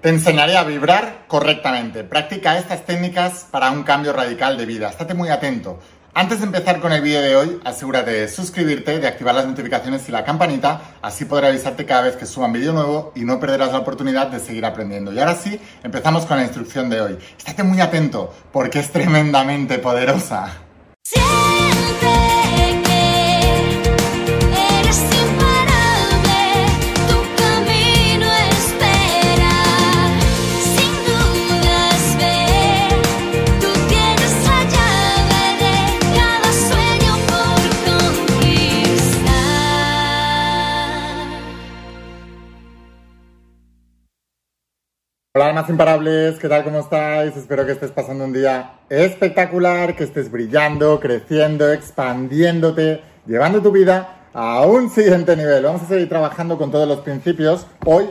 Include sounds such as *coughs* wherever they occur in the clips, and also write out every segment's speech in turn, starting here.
Te enseñaré a vibrar correctamente. Practica estas técnicas para un cambio radical de vida. Estate muy atento. Antes de empezar con el vídeo de hoy, asegúrate de suscribirte, de activar las notificaciones y la campanita, así podré avisarte cada vez que suba un vídeo nuevo y no perderás la oportunidad de seguir aprendiendo. Y ahora sí, empezamos con la instrucción de hoy. Estate muy atento porque es tremendamente poderosa. Hola almas imparables, ¿qué tal? ¿Cómo estáis? Espero que estés pasando un día espectacular, que estés brillando, creciendo, expandiéndote, llevando tu vida a un siguiente nivel. Vamos a seguir trabajando con todos los principios. Hoy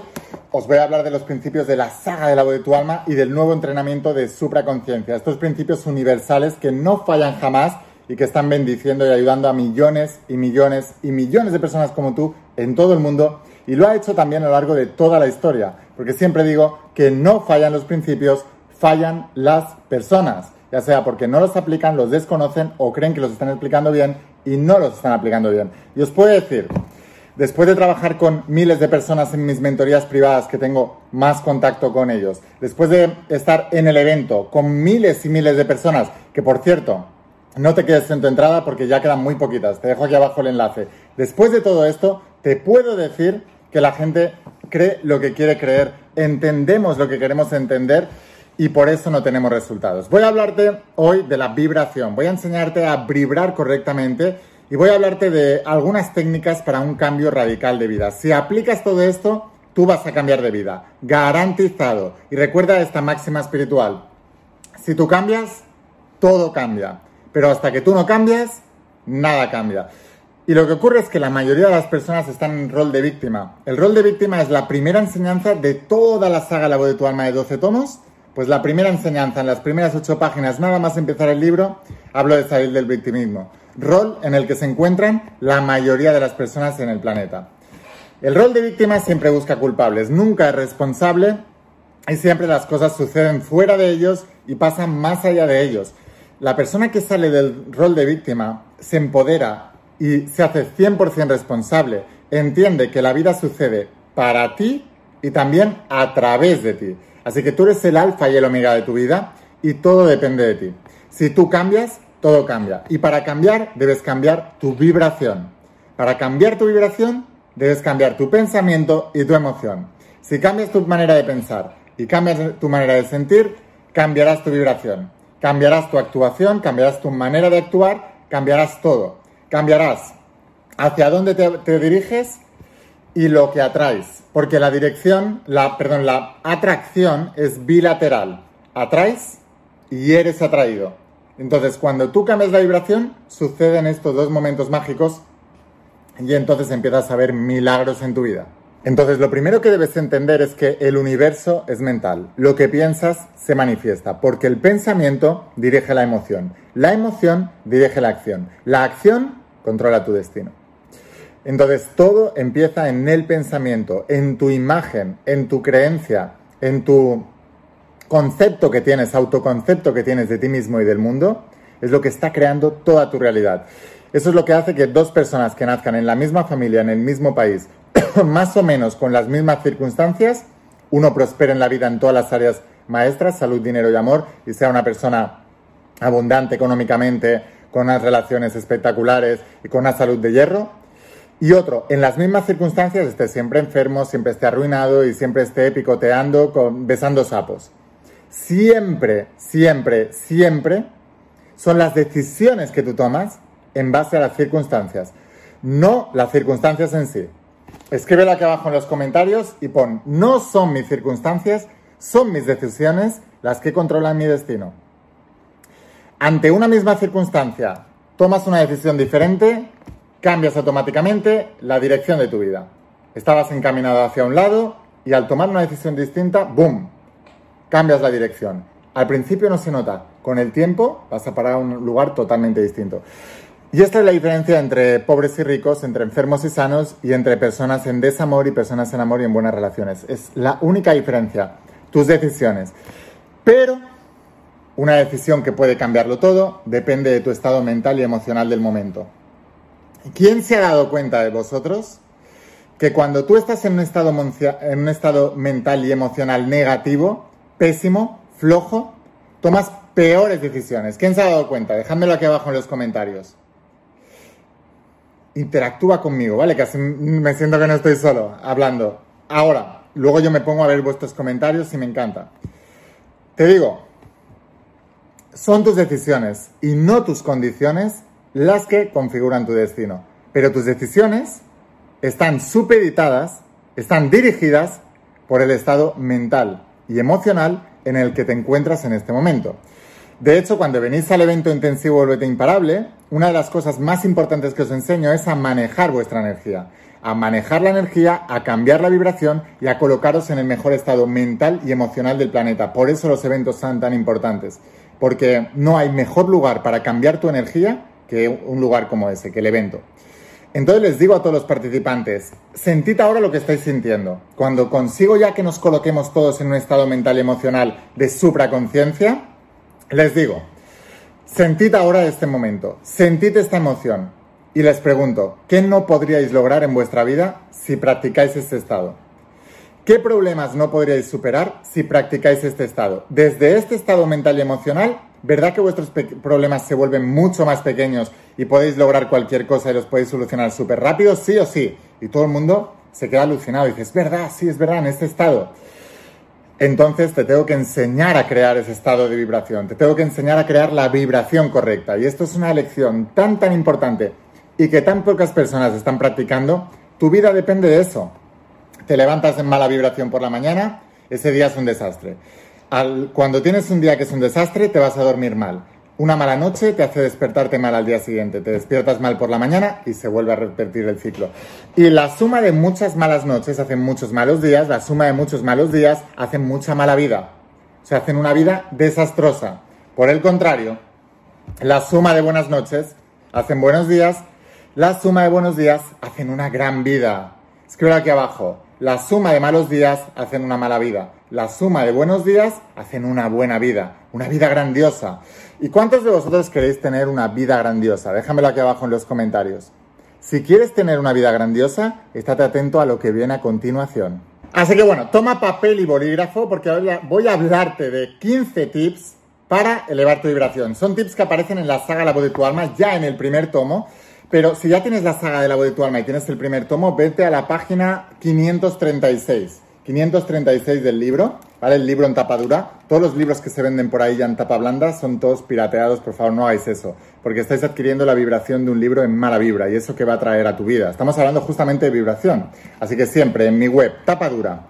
os voy a hablar de los principios de la saga de la voz de tu alma y del nuevo entrenamiento de supraconciencia. Estos principios universales que no fallan jamás y que están bendiciendo y ayudando a millones y millones y millones de personas como tú en todo el mundo y lo ha hecho también a lo largo de toda la historia, porque siempre digo que no fallan los principios, fallan las personas, ya sea porque no los aplican, los desconocen o creen que los están explicando bien y no los están aplicando bien. Y os puedo decir, después de trabajar con miles de personas en mis mentorías privadas que tengo más contacto con ellos, después de estar en el evento con miles y miles de personas, que por cierto, no te quedes en tu entrada porque ya quedan muy poquitas, te dejo aquí abajo el enlace. Después de todo esto, te puedo decir que la gente cree lo que quiere creer, entendemos lo que queremos entender y por eso no tenemos resultados. Voy a hablarte hoy de la vibración, voy a enseñarte a vibrar correctamente y voy a hablarte de algunas técnicas para un cambio radical de vida. Si aplicas todo esto, tú vas a cambiar de vida, garantizado. Y recuerda esta máxima espiritual, si tú cambias, todo cambia, pero hasta que tú no cambias, nada cambia. Y lo que ocurre es que la mayoría de las personas están en rol de víctima. El rol de víctima es la primera enseñanza de toda la saga La voz de tu alma de 12 tomos. Pues la primera enseñanza, en las primeras 8 páginas, nada más empezar el libro, hablo de salir del victimismo. Rol en el que se encuentran la mayoría de las personas en el planeta. El rol de víctima siempre busca culpables, nunca es responsable y siempre las cosas suceden fuera de ellos y pasan más allá de ellos. La persona que sale del rol de víctima se empodera y se hace 100% responsable, entiende que la vida sucede para ti y también a través de ti. Así que tú eres el alfa y el omega de tu vida y todo depende de ti. Si tú cambias, todo cambia. Y para cambiar, debes cambiar tu vibración. Para cambiar tu vibración, debes cambiar tu pensamiento y tu emoción. Si cambias tu manera de pensar y cambias tu manera de sentir, cambiarás tu vibración. Cambiarás tu actuación, cambiarás tu manera de actuar, cambiarás todo cambiarás hacia dónde te, diriges y lo que atraes. Porque la dirección, la, perdón, la atracción es bilateral. Atraes y eres atraído. Entonces, cuando tú cambias la vibración, suceden estos dos momentos mágicos y entonces empiezas a ver milagros en tu vida. Entonces, lo primero que debes entender es que el universo es mental. Lo que piensas se manifiesta, porque el pensamiento dirige la emoción. La emoción dirige la acción. La acción controla tu destino. Entonces, todo empieza en el pensamiento, en tu imagen, en tu creencia, en tu concepto que tienes, autoconcepto que tienes de ti mismo y del mundo, es lo que está creando toda tu realidad. Eso es lo que hace que dos personas que nazcan en la misma familia, en el mismo país, *coughs* más o menos con las mismas circunstancias, uno prospere en la vida en todas las áreas maestras, salud, dinero y amor, y sea una persona abundante económicamente, con unas relaciones espectaculares y con una salud de hierro. Y otro, en las mismas circunstancias, esté siempre enfermo, siempre esté arruinado y siempre esté picoteando, con, besando sapos. Siempre, siempre, siempre son las decisiones que tú tomas en base a las circunstancias, no las circunstancias en sí. Escríbelo aquí abajo en los comentarios y pon, no son mis circunstancias, son mis decisiones las que controlan mi destino. Ante una misma circunstancia, tomas una decisión diferente, cambias automáticamente la dirección de tu vida. Estabas encaminado hacia un lado y al tomar una decisión distinta, ¡boom!, cambias la dirección. Al principio no se nota, con el tiempo vas a parar a un lugar totalmente distinto. Y esta es la diferencia entre pobres y ricos, entre enfermos y sanos y entre personas en desamor y personas en amor y en buenas relaciones. Es la única diferencia. tus decisiones. Pero una decisión que puede cambiarlo todo depende de tu estado mental y emocional del momento. ¿Quién se ha dado cuenta de vosotros que cuando tú estás en un estado, en un estado mental y emocional negativo, pésimo, flojo, tomas peores decisiones? ¿Quién se ha dado cuenta? Dejádmelo aquí abajo en los comentarios. Interactúa conmigo, ¿vale? Que así me siento que no estoy solo hablando. Ahora, luego yo me pongo a ver vuestros comentarios y me encanta. Te digo, son tus decisiones y no tus condiciones las que configuran tu destino. Pero tus decisiones están supeditadas, están dirigidas por el estado mental y emocional en el que te encuentras en este momento. De hecho, cuando venís al evento intensivo Vuelvete Imparable, una de las cosas más importantes que os enseño es a manejar vuestra energía, a manejar la energía, a cambiar la vibración y a colocaros en el mejor estado mental y emocional del planeta. Por eso los eventos son tan importantes, porque no hay mejor lugar para cambiar tu energía que un lugar como ese, que el evento. Entonces les digo a todos los participantes, sentid ahora lo que estáis sintiendo. Cuando consigo ya que nos coloquemos todos en un estado mental y emocional de supraconciencia, les digo, sentid ahora este momento, sentid esta emoción y les pregunto, ¿qué no podríais lograr en vuestra vida si practicáis este estado? ¿Qué problemas no podríais superar si practicáis este estado? Desde este estado mental y emocional, ¿verdad que vuestros problemas se vuelven mucho más pequeños y podéis lograr cualquier cosa y los podéis solucionar súper rápido? Sí o sí. Y todo el mundo se queda alucinado y dice, es verdad, sí, es verdad, en este estado. Entonces te tengo que enseñar a crear ese estado de vibración, te tengo que enseñar a crear la vibración correcta. Y esto es una lección tan, tan importante y que tan pocas personas están practicando. Tu vida depende de eso. Te levantas en mala vibración por la mañana, ese día es un desastre. cuando tienes un día que es un desastre, te vas a dormir mal. Una mala noche te hace despertarte mal al día siguiente, te despiertas mal por la mañana y se vuelve a repetir el ciclo. Y la suma de muchas malas noches hacen muchos malos días, la suma de muchos malos días hacen mucha mala vida. O sea, hacen una vida desastrosa. Por el contrario, la suma de buenas noches hacen buenos días, la suma de buenos días hacen una gran vida. Escribo aquí abajo. La suma de malos días hacen una mala vida. La suma de buenos días hacen una buena vida, una vida grandiosa. ¿Y cuántos de vosotros queréis tener una vida grandiosa? Déjamelo aquí abajo en los comentarios. Si quieres tener una vida grandiosa, estate atento a lo que viene a continuación. Así que bueno, toma papel y bolígrafo porque voy a hablarte de 15 tips para elevar tu vibración. Son tips que aparecen en la saga La voz de tu alma ya en el primer tomo pero si ya tienes la saga de la voz de tu alma y tienes el primer tomo, vete a la página 536. 536 del libro, ¿vale? El libro en tapa dura. Todos los libros que se venden por ahí ya en tapa blanda son todos pirateados, por favor no hagáis eso, porque estáis adquiriendo la vibración de un libro en mala vibra y eso que va a traer a tu vida. Estamos hablando justamente de vibración, así que siempre en mi web, tapa dura.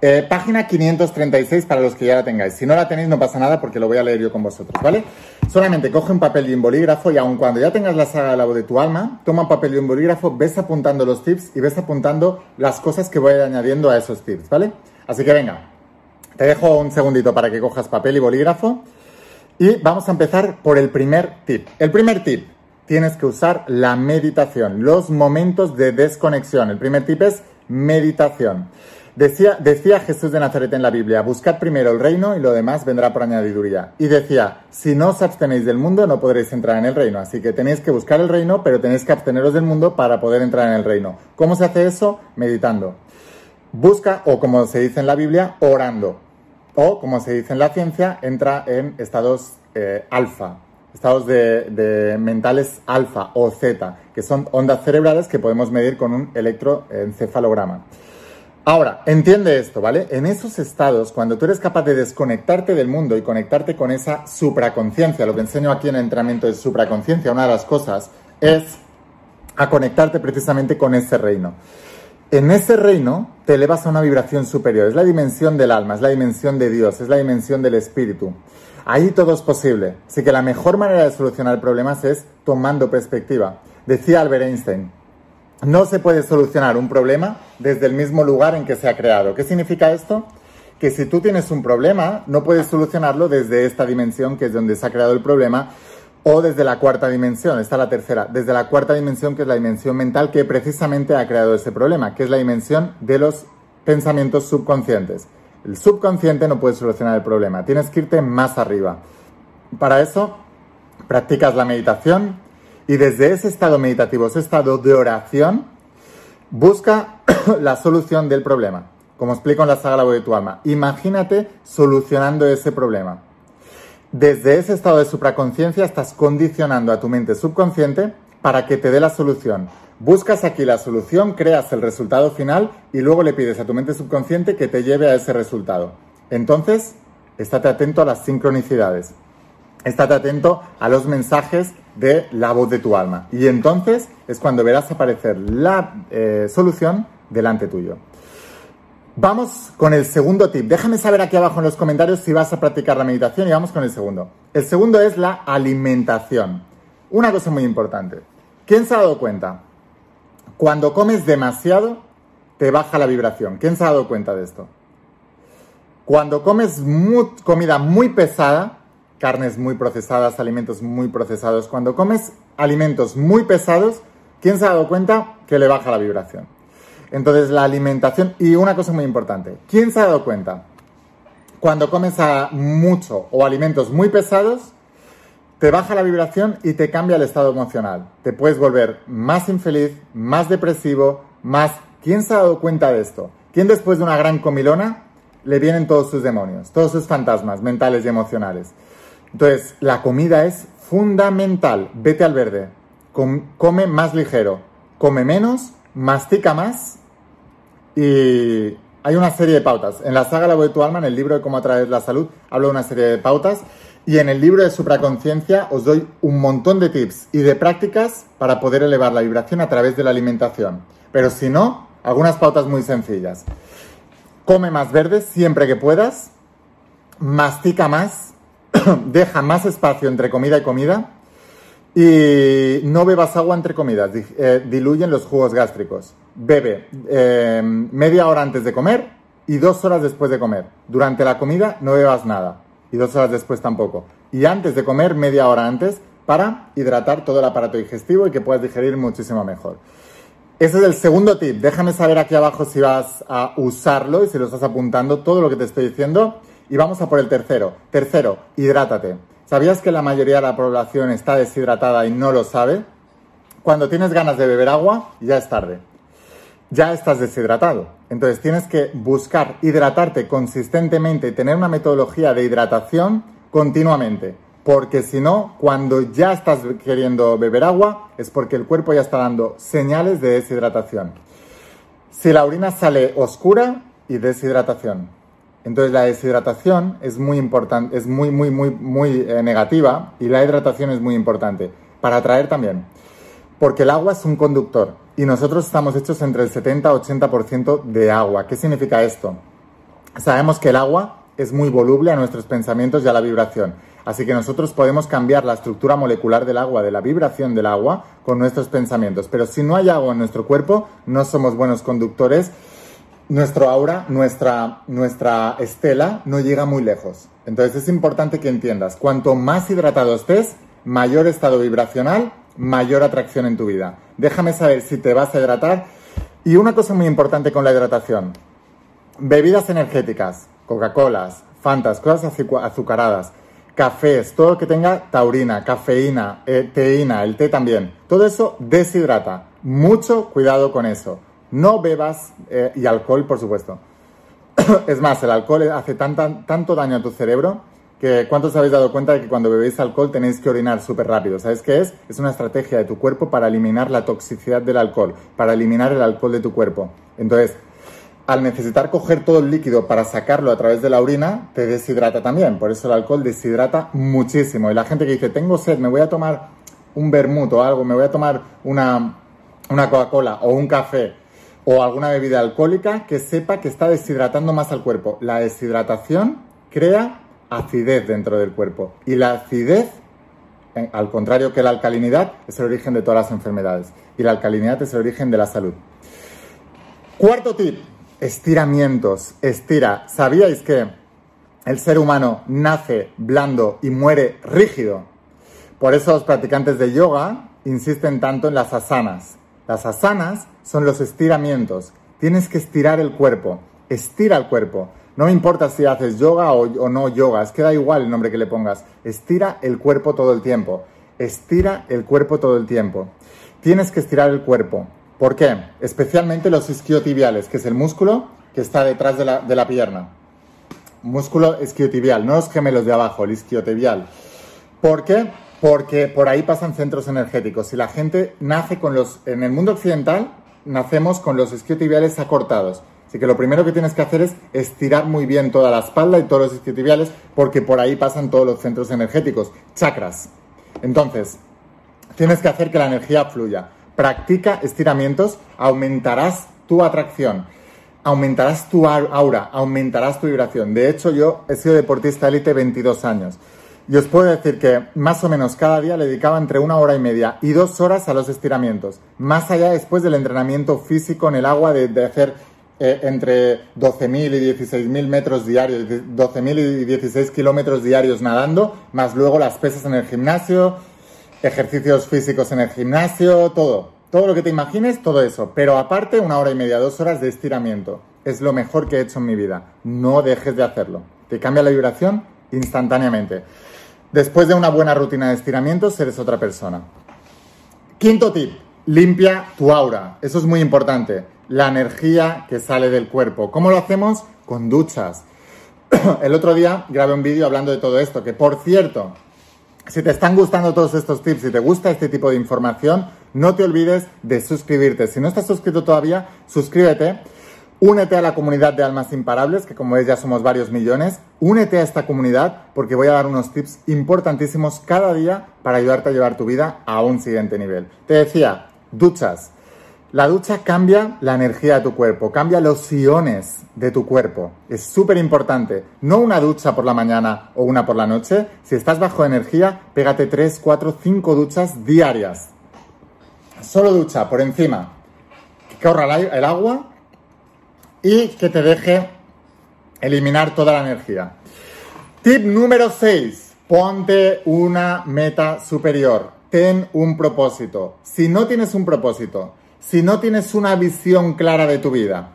Eh, página 536 para los que ya la tengáis. Si no la tenéis no pasa nada porque lo voy a leer yo con vosotros, ¿vale? Solamente coge un papel y un bolígrafo y aun cuando ya tengas la saga la voz de tu alma, toma un papel y un bolígrafo, ves apuntando los tips y ves apuntando las cosas que voy añadiendo a esos tips, ¿vale? Así que venga, te dejo un segundito para que cojas papel y bolígrafo y vamos a empezar por el primer tip. El primer tip, tienes que usar la meditación, los momentos de desconexión. El primer tip es meditación. Decía, decía Jesús de Nazaret en la Biblia, buscad primero el reino y lo demás vendrá por añadiduría. Y decía, si no os abstenéis del mundo no podréis entrar en el reino. Así que tenéis que buscar el reino, pero tenéis que absteneros del mundo para poder entrar en el reino. ¿Cómo se hace eso? Meditando. Busca, o como se dice en la Biblia, orando. O, como se dice en la ciencia, entra en estados eh, alfa, estados de, mentales alfa o zeta, que son ondas cerebrales que podemos medir con un electroencefalograma. Ahora, entiende esto, ¿vale? En esos estados, cuando tú eres capaz de desconectarte del mundo y conectarte con esa supraconciencia, lo que enseño aquí en el entrenamiento de supraconciencia, una de las cosas es a conectarte precisamente con ese reino. En ese reino te elevas a una vibración superior, es la dimensión del alma, es la dimensión de Dios, es la dimensión del espíritu. Ahí todo es posible. Así que la mejor manera de solucionar problemas es tomando perspectiva. Decía Albert Einstein, no se puede solucionar un problema desde el mismo lugar en que se ha creado. ¿Qué significa esto? Que si tú tienes un problema, no puedes solucionarlo desde esta dimensión, que es donde se ha creado el problema, o desde la cuarta dimensión, esta es la tercera, desde la cuarta dimensión, que es la dimensión mental que precisamente ha creado ese problema, que es la dimensión de los pensamientos subconscientes. el subconsciente no puede solucionar el problema. Tienes que irte más arriba. Para eso, practicas la meditación y desde ese estado meditativo, ese estado de oración, busca *coughs* la solución del problema. Como explico en la saga de tu alma. Imagínate solucionando ese problema. Desde ese estado de supraconciencia estás condicionando a tu mente subconsciente para que te dé la solución. Buscas aquí la solución, creas el resultado final y luego le pides a tu mente subconsciente que te lleve a ese resultado. Entonces, estate atento a las sincronicidades. Estate atento a los mensajes de la voz de tu alma. Y entonces es cuando verás aparecer la eh, solución delante tuyo. Vamos con el segundo tip. Déjame saber aquí abajo en los comentarios si vas a practicar la meditación y vamos con el segundo. El segundo es la alimentación. Una cosa muy importante. ¿Quién se ha dado cuenta? Cuando comes demasiado, te baja la vibración. ¿Quién se ha dado cuenta de esto? Cuando comes comida muy pesada, carnes muy procesadas, alimentos muy procesados, cuando comes alimentos muy pesados, ¿quién se ha dado cuenta que le baja la vibración? Entonces la alimentación, y una cosa muy importante, ¿quién se ha dado cuenta? Cuando comes mucho o alimentos muy pesados, te baja la vibración y te cambia el estado emocional. Te puedes volver más infeliz, más depresivo, más... ¿Quién se ha dado cuenta de esto? ¿Quién después de una gran comilona le vienen todos sus demonios, todos sus fantasmas mentales y emocionales? Entonces, la comida es fundamental. Vete al verde. come más ligero. Come menos, mastica más. Y hay una serie de pautas. En la saga La voz de tu alma, en el libro de cómo atraer la salud, hablo de una serie de pautas. Y en el libro de supraconciencia os doy un montón de tips y de prácticas para poder elevar la vibración a través de la alimentación. Pero si no, algunas pautas muy sencillas. Come más verde siempre que puedas. Mastica más *coughs* deja más espacio entre comida y comida y no bebas agua entre comidas, eh, diluyen los jugos gástricos. Bebe eh, media hora antes de comer y dos horas después de comer. Durante la comida no bebas nada y dos horas después tampoco. Y antes de comer, media hora antes, para hidratar todo el aparato digestivo y que puedas digerir muchísimo mejor. Ese es el segundo tip. Déjame saber aquí abajo si vas a usarlo y si lo estás apuntando todo lo que te estoy diciendo. Y vamos a por el tercero. Tercero, hidrátate. ¿Sabías que la mayoría de la población está deshidratada y no lo sabe? Cuando tienes ganas de beber agua, ya es tarde. Ya estás deshidratado. Entonces tienes que buscar hidratarte consistentemente y tener una metodología de hidratación continuamente. Porque si no, cuando ya estás queriendo beber agua, es porque el cuerpo ya está dando señales de deshidratación. Si la orina sale oscura y deshidratación. Entonces la deshidratación es muy importante, es muy, muy, muy, muy eh, negativa y la hidratación es muy importante para atraer también. Porque el agua es un conductor y nosotros estamos hechos entre el 70 y 80% de agua. ¿Qué significa esto? Sabemos que el agua es muy voluble a nuestros pensamientos y a la vibración. Así que nosotros podemos cambiar la estructura molecular del agua, de la vibración del agua, con nuestros pensamientos. Pero si no hay agua en nuestro cuerpo, no somos buenos conductores nuestro aura, nuestra, nuestra estela no llega muy lejos. Entonces es importante que entiendas, cuanto más hidratado estés, mayor estado vibracional, mayor atracción en tu vida. Déjame saber si te vas a hidratar. Y una cosa muy importante con la hidratación, bebidas energéticas, Coca-Colas, Fantas, cosas azucaradas, cafés, todo lo que tenga taurina, cafeína, eh, teína, el té también, todo eso deshidrata. Mucho cuidado con eso. No bebas eh, y alcohol, por supuesto. *clears throat* es más, el alcohol hace tanto daño a tu cerebro que ¿cuántos habéis dado cuenta de que cuando bebéis alcohol tenéis que orinar súper rápido? ¿Sabes qué es? Es una estrategia de tu cuerpo para eliminar la toxicidad del alcohol, para eliminar el alcohol de tu cuerpo. Entonces, al necesitar coger todo el líquido para sacarlo a través de la orina, te deshidrata también. Por eso el alcohol deshidrata muchísimo. Y la gente que dice, tengo sed, me voy a tomar un vermut o algo, me voy a tomar una, una Coca-Cola o un café o alguna bebida alcohólica que sepa que está deshidratando más al cuerpo. La deshidratación crea acidez dentro del cuerpo y la acidez, al contrario que la alcalinidad, es el origen de todas las enfermedades y la alcalinidad es el origen de la salud. Cuarto tip, estiramientos. Estira. ¿Sabíais que el ser humano nace blando y muere rígido? Por eso los practicantes de yoga insisten tanto en las asanas. Las asanas son los estiramientos. Tienes que estirar el cuerpo. Estira el cuerpo. No me importa si haces yoga o, no yoga, es que da igual el nombre que le pongas. Estira el cuerpo todo el tiempo. Estira el cuerpo todo el tiempo. Tienes que estirar el cuerpo. ¿Por qué? Especialmente los isquiotibiales, que es el músculo que está detrás de la, de la pierna. Músculo isquiotibial, no los gemelos de abajo, el isquiotibial. ¿Por qué? Porque por ahí pasan centros energéticos. Si la gente nace con los... En el mundo occidental nacemos con los isquiotibiales acortados. Así que lo primero que tienes que hacer es estirar muy bien toda la espalda y todos los isquiotibiales porque por ahí pasan todos los centros energéticos, chakras. Entonces, tienes que hacer que la energía fluya. Practica estiramientos, aumentarás tu atracción, aumentarás tu aura, aumentarás tu vibración. De hecho, yo he sido deportista élite 22 años. Y os puedo decir que más o menos cada día le dedicaba entre una hora y media y dos horas a los estiramientos. Más allá después del entrenamiento físico en el agua de, hacer eh, entre 12.000 y 16.000 metros diarios, 12.000 y 16 kilómetros diarios nadando, más luego las pesas en el gimnasio, ejercicios físicos en el gimnasio, todo. Todo lo que te imagines, todo eso. Pero aparte, una hora y media, dos horas de estiramiento. Es lo mejor que he hecho en mi vida. No dejes de hacerlo. Te cambia la vibración instantáneamente. Después de una buena rutina de estiramientos, eres otra persona. Quinto tip, limpia tu aura. Eso es muy importante. La energía que sale del cuerpo. ¿Cómo lo hacemos? Con duchas. *clears throat* El otro día grabé un vídeo hablando de todo esto, que por cierto, si te están gustando todos estos tips, si te gusta este tipo de información, no te olvides de suscribirte. Si no estás suscrito todavía, suscríbete Únete a la comunidad de Almas Imparables, que como ves ya somos varios millones. Únete a esta comunidad porque voy a dar unos tips importantísimos cada día para ayudarte a llevar tu vida a un siguiente nivel. Te decía, duchas. La ducha cambia la energía de tu cuerpo, cambia los iones de tu cuerpo. Es súper importante. No una ducha por la mañana o una por la noche. Si estás bajo energía, pégate 3, 4, 5 duchas diarias. Solo ducha por encima. Que ahorra el agua y que te deje eliminar toda la energía. Tip número 6. Ponte una meta superior. Ten un propósito. Si no tienes un propósito, si no tienes una visión clara de tu vida,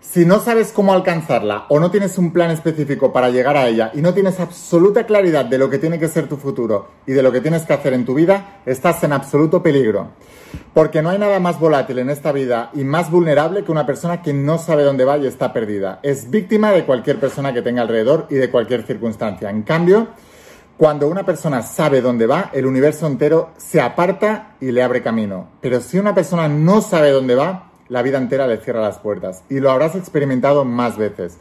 si no sabes cómo alcanzarla o no tienes un plan específico para llegar a ella y no tienes absoluta claridad de lo que tiene que ser tu futuro y de lo que tienes que hacer en tu vida, estás en absoluto peligro. Porque no hay nada más volátil en esta vida y más vulnerable que una persona que no sabe dónde va y está perdida. Es víctima de cualquier persona que tenga alrededor y de cualquier circunstancia. En cambio, cuando una persona sabe dónde va, el universo entero se aparta y le abre camino. Pero si una persona no sabe dónde va, la vida entera le cierra las puertas. Y lo habrás experimentado más veces.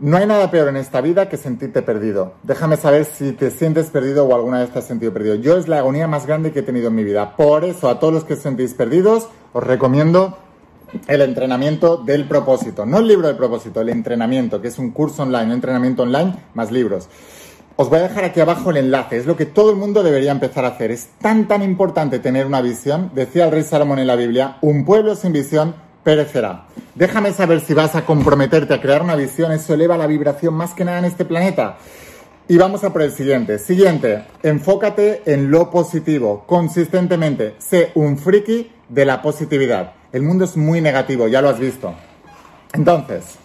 No hay nada peor en esta vida que sentirte perdido. Déjame saber si te sientes perdido o alguna vez te has sentido perdido. Yo es la agonía más grande que he tenido en mi vida. Por eso, a todos los que os sentís perdidos, os recomiendo el entrenamiento del propósito. No el libro del propósito, el entrenamiento, que es un curso online, un entrenamiento online más libros. Os voy a dejar aquí abajo el enlace, es lo que todo el mundo debería empezar a hacer. Es tan tan importante tener una visión. Decía el rey Salomón en la Biblia, un pueblo sin visión perecerá. Déjame saber si vas a comprometerte a crear una visión, eso eleva la vibración más que nada en este planeta. Y vamos a por el siguiente. Siguiente, enfócate en lo positivo, consistentemente. Sé un friki de la positividad. El mundo es muy negativo, ya lo has visto. Entonces,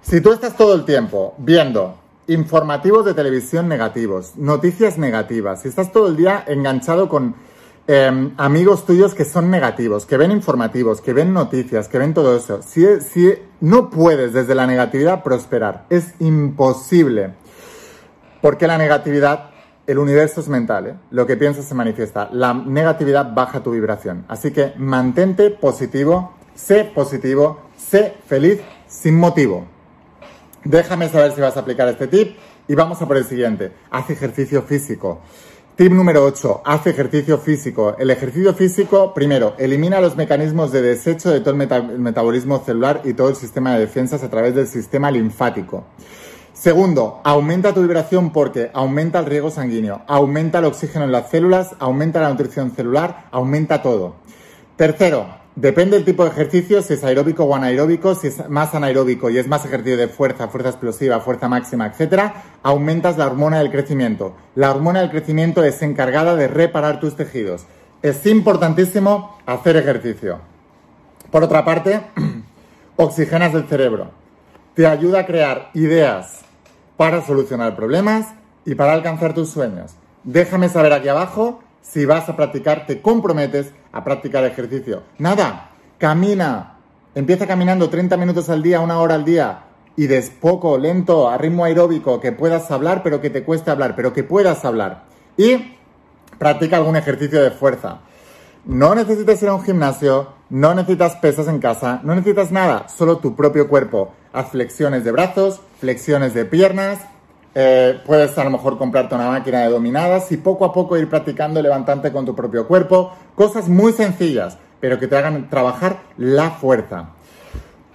si tú estás todo el tiempo viendo informativos de televisión negativos, noticias negativas. Si estás todo el día enganchado con em, amigos tuyos que son negativos, que ven informativos, que ven noticias, que ven todo eso, si, si no puedes desde la negatividad prosperar, es imposible. Porque la negatividad, el universo es mental, ¿eh? lo que piensas se manifiesta. La negatividad baja tu vibración. Así que mantente positivo, sé positivo, sé feliz sin motivo. Déjame saber si vas a aplicar este tip y vamos a por el siguiente. Haz ejercicio físico. Tip número 8. Haz ejercicio físico. El ejercicio físico, primero, elimina los mecanismos de desecho de todo el, metabolismo celular y todo el sistema de defensas a través del sistema linfático. Segundo, aumenta tu vibración porque aumenta el riego sanguíneo, aumenta el oxígeno en las células, aumenta la nutrición celular, aumenta todo. Tercero, Depende del tipo de ejercicio, si es aeróbico o anaeróbico, si es más anaeróbico y es más ejercicio de fuerza, fuerza explosiva, fuerza máxima, etc., aumentas la hormona del crecimiento. La hormona del crecimiento es encargada de reparar tus tejidos. Es importantísimo hacer ejercicio. Por otra parte, *clears throat* oxigenas el cerebro. te ayuda a crear ideas para solucionar problemas y para alcanzar tus sueños. Déjame saber aquí abajo si vas a practicar, te comprometes a practicar ejercicio. Nada, camina. Empieza caminando 30 minutos al día, una hora al día. Y des poco, lento, a ritmo aeróbico, que puedas hablar, pero que te cueste hablar, pero que puedas hablar. Y practica algún ejercicio de fuerza. No necesitas ir a un gimnasio, no necesitas pesas en casa, no necesitas nada, solo tu propio cuerpo. Haz flexiones de brazos, flexiones de piernas, eh, puedes a lo mejor comprarte una máquina de dominadas y poco a poco ir practicando levantante con tu propio cuerpo. Cosas muy sencillas, pero que te hagan trabajar la fuerza.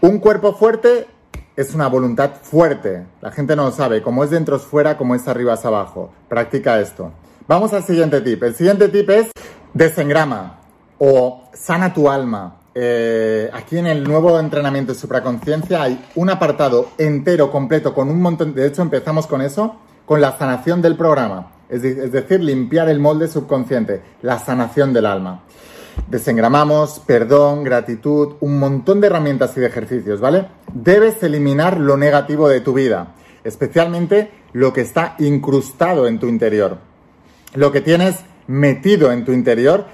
Un cuerpo fuerte es una voluntad fuerte. La gente no lo sabe. Como es dentro es fuera, como es arriba es abajo. Practica esto. Vamos al siguiente tip. El siguiente tip es desengrama o sana tu alma. Eh, aquí en el nuevo entrenamiento de supraconciencia hay un apartado entero, completo, con un montón. De hecho, empezamos con eso, con la sanación del programa. Es, es decir, limpiar el molde subconsciente, la sanación del alma. Desengramamos, perdón, gratitud, un montón de herramientas y de ejercicios, ¿vale? Debes eliminar lo negativo de tu vida, especialmente lo que está incrustado en tu interior lo que tienes metido en tu interior,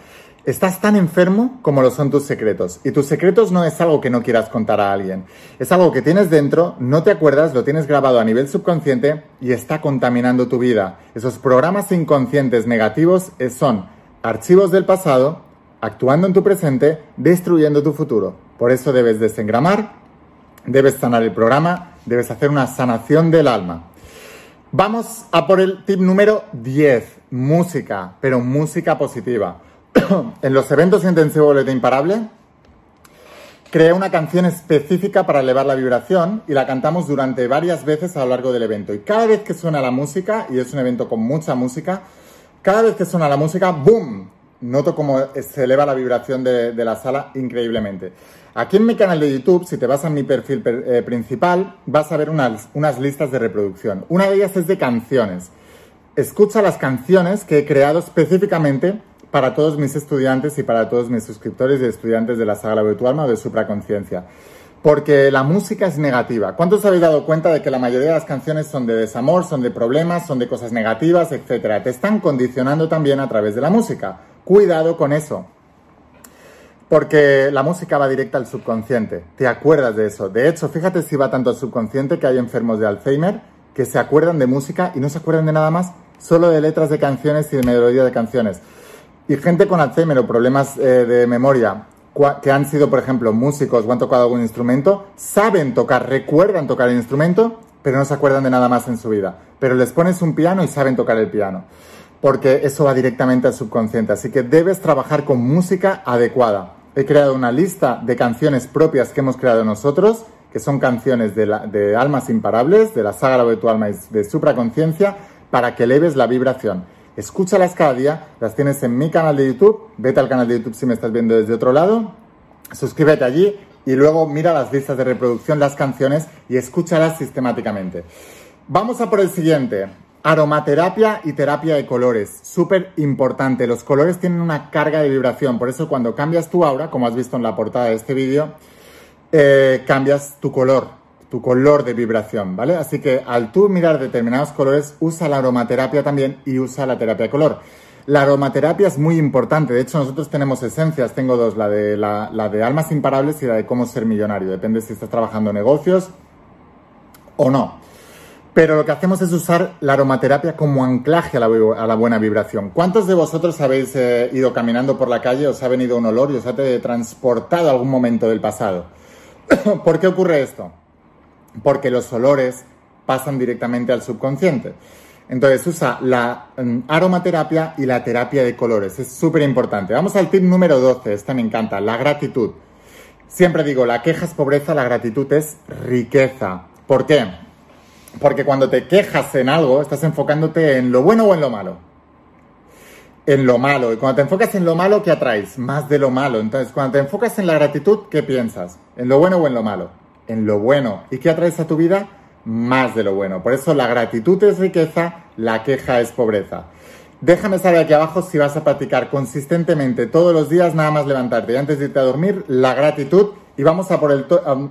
estás tan enfermo como lo son tus secretos. Y tus secretos no es algo que no quieras contar a alguien. Es algo que tienes dentro, no te acuerdas, lo tienes grabado a nivel subconsciente y está contaminando tu vida. Esos programas inconscientes negativos son archivos del pasado actuando en tu presente, destruyendo tu futuro. Por eso debes desengramar, debes sanar el programa, debes hacer una sanación del alma. Vamos a por el tip número 10 música, pero música positiva. *coughs* en los eventos intensivos de Imparable, creé una canción específica para elevar la vibración y la cantamos durante varias veces a lo largo del evento. Y cada vez que suena la música, y es un evento con mucha música, cada vez que suena la música, ¡boom! Noto cómo se eleva la vibración de, la sala increíblemente. Aquí en mi canal de YouTube, si te vas a mi perfil eh, principal, vas a ver unas, unas listas de reproducción. Una de ellas es de canciones escucha las canciones que he creado específicamente para todos mis estudiantes y para todos mis suscriptores y estudiantes de la Sagrada de tu Alma o de Supraconciencia. Porque la música es negativa. ¿Cuántos habéis dado cuenta de que la mayoría de las canciones son de desamor, son de problemas, son de cosas negativas, etcétera? Te están condicionando también a través de la música. Cuidado con eso. Porque la música va directa al subconsciente. Te acuerdas de eso. De hecho, fíjate si va tanto al subconsciente que hay enfermos de Alzheimer que se acuerdan de música y no se acuerdan de nada más, solo de letras de canciones y de melodía de canciones. Y gente con Alzheimer problemas eh, de memoria, que han sido, por ejemplo, músicos o han tocado algún instrumento, saben tocar, recuerdan tocar el instrumento, pero no se acuerdan de nada más en su vida. Pero les pones un piano y saben tocar el piano, porque eso va directamente al subconsciente. Así que debes trabajar con música adecuada. He creado una lista de canciones propias que hemos creado nosotros que son canciones de, almas imparables, de la saga de tu alma y de supraconciencia, para que eleves la vibración. Escúchalas cada día, las tienes en mi canal de YouTube, vete al canal de YouTube si me estás viendo desde otro lado, suscríbete allí y luego mira las listas de reproducción, las canciones y escúchalas sistemáticamente. Vamos a por el siguiente. Aromaterapia y terapia de colores. Súper importante. Los colores tienen una carga de vibración. Por eso cuando cambias tu aura, como has visto en la portada de este vídeo, eh, cambias tu color, tu color de vibración, ¿vale? Así que al tú mirar determinados colores, usa la aromaterapia también y usa la terapia de color. La aromaterapia es muy importante, de hecho nosotros tenemos esencias, tengo dos, la de, la, de almas imparables y la de cómo ser millonario, depende si estás trabajando negocios o no. Pero lo que hacemos es usar la aromaterapia como anclaje a la, buena vibración. ¿Cuántos de vosotros habéis eh, ido caminando por la calle, os ha venido un olor y os ha transportado a algún momento del pasado? *coughs* ¿Por qué ocurre esto? Porque los olores pasan directamente al subconsciente. Entonces usa la mm, aromaterapia y la terapia de colores. Es súper importante. Vamos al tip número 12. Este me encanta. La gratitud. Siempre digo, la queja es pobreza, la gratitud es riqueza. ¿Por qué? Porque cuando te quejas en algo, estás enfocándote en lo bueno o en lo malo en lo malo. Y cuando te enfocas en lo malo, ¿qué atraes? Más de lo malo. Entonces, cuando te enfocas en la gratitud, ¿qué piensas? ¿En lo bueno o en lo malo? En lo bueno. ¿Y qué atraes a tu vida? Más de lo bueno. Por eso la gratitud es riqueza, la queja es pobreza. Déjame saber aquí abajo si vas a practicar consistentemente todos los días, nada más levantarte y antes de irte a dormir, la gratitud. Y vamos a por el,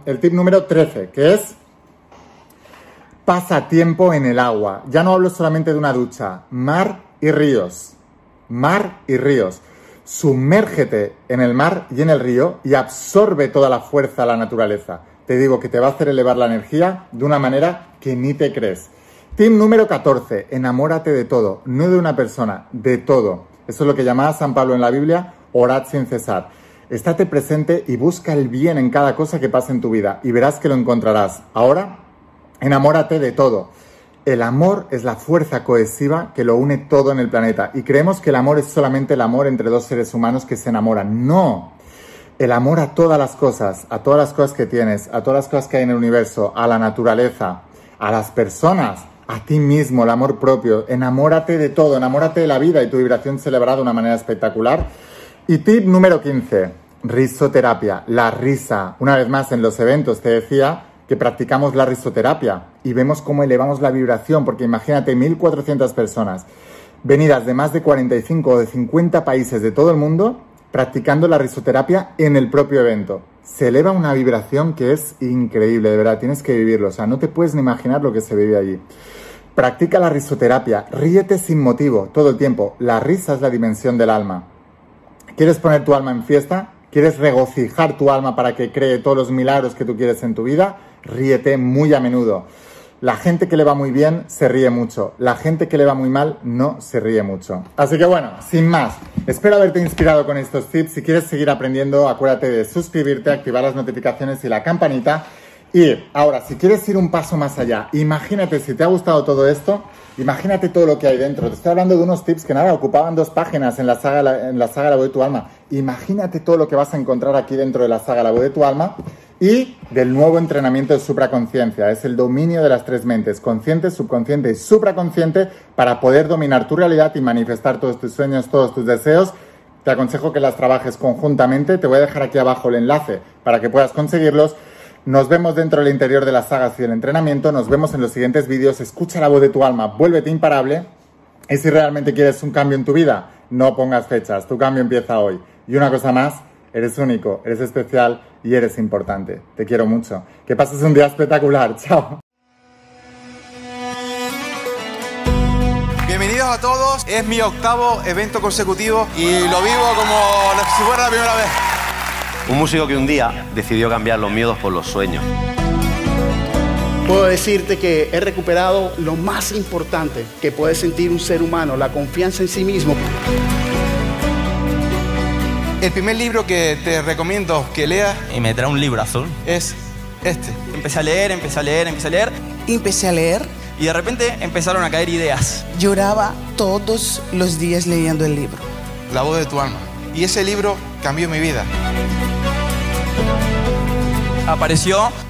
el tip número 13, que es pasa tiempo en el agua. Ya no hablo solamente de una ducha, mar y ríos. Mar y ríos. Sumérgete en el mar y en el río y absorbe toda la fuerza de la naturaleza. Te digo que te va a hacer elevar la energía de una manera que ni te crees. Tip número 14. Enamórate de todo, no de una persona, de todo. Eso es lo que llamaba San Pablo en la Biblia, orad sin cesar. Estate presente y busca el bien en cada cosa que pase en tu vida y verás que lo encontrarás. Ahora, enamórate de todo. El amor es la fuerza cohesiva que lo une todo en el planeta y creemos que el amor es solamente el amor entre dos seres humanos que se enamoran. No. El amor a todas las cosas, a todas las cosas que tienes, a todas las cosas que hay en el universo, a la naturaleza, a las personas, a ti mismo, el amor propio. Enamórate de todo, enamórate de la vida y tu vibración se elevará de una manera espectacular. Y tip número 15, risoterapia, la risa. Una vez más, en los eventos te decía que practicamos la risoterapia y vemos cómo elevamos la vibración, porque imagínate 1.400 personas venidas de más de 45 o de 50 países de todo el mundo practicando la risoterapia en el propio evento. Se eleva una vibración que es increíble, de verdad, tienes que vivirlo, o sea, no te puedes ni imaginar lo que se vive allí. Practica la risoterapia, ríete sin motivo, todo el tiempo. La risa es la dimensión del alma. ¿Quieres poner tu alma en fiesta? ¿Quieres regocijar tu alma para que cree todos los milagros que tú quieres en tu vida? Ríete muy a menudo. La gente que le va muy bien se ríe mucho. La gente que le va muy mal no se ríe mucho. Así que bueno, sin más, espero haberte inspirado con estos tips. Si quieres seguir aprendiendo, acuérdate de suscribirte, activar las notificaciones y la campanita y ahora, si quieres ir un paso más allá, imagínate si te ha gustado todo esto, imagínate todo lo que hay dentro. Te estoy hablando de unos tips que nada, ocupaban dos páginas en la saga, en la saga La voz de tu alma. Imagínate todo lo que vas a encontrar aquí dentro de la saga La voz de tu alma y del nuevo entrenamiento de supraconciencia. Es el dominio de las tres mentes, consciente, subconsciente y supraconsciente, para poder dominar tu realidad y manifestar todos tus sueños, todos tus deseos. Te aconsejo que las trabajes conjuntamente. Te voy a dejar aquí abajo el enlace para que puedas conseguirlos. Nos vemos dentro del interior de las sagas y del entrenamiento. Nos vemos en los siguientes vídeos. Escucha la voz de tu alma, vuélvete imparable. Y si realmente quieres un cambio en tu vida, no pongas fechas. Tu cambio empieza hoy. Y una cosa más, eres único, eres especial y eres importante. Te quiero mucho. Que pases un día espectacular. *laughs* Chao. Bienvenidos a todos. Es mi octavo evento consecutivo y lo vivo como si fuera la primera vez. Un músico que un día decidió cambiar los miedos por los sueños. Puedo decirte que he recuperado lo más importante que puede sentir un ser humano, la confianza en sí mismo. El primer libro que te recomiendo que leas y me trae un libro azul. es este. Empecé a leer, empecé a leer, empecé a leer Empecé a leer, y de repente empezaron a caer ideas. lloraba todos los días leyendo el libro. La voz de tu alma. Y ese libro cambió mi vida. Apareció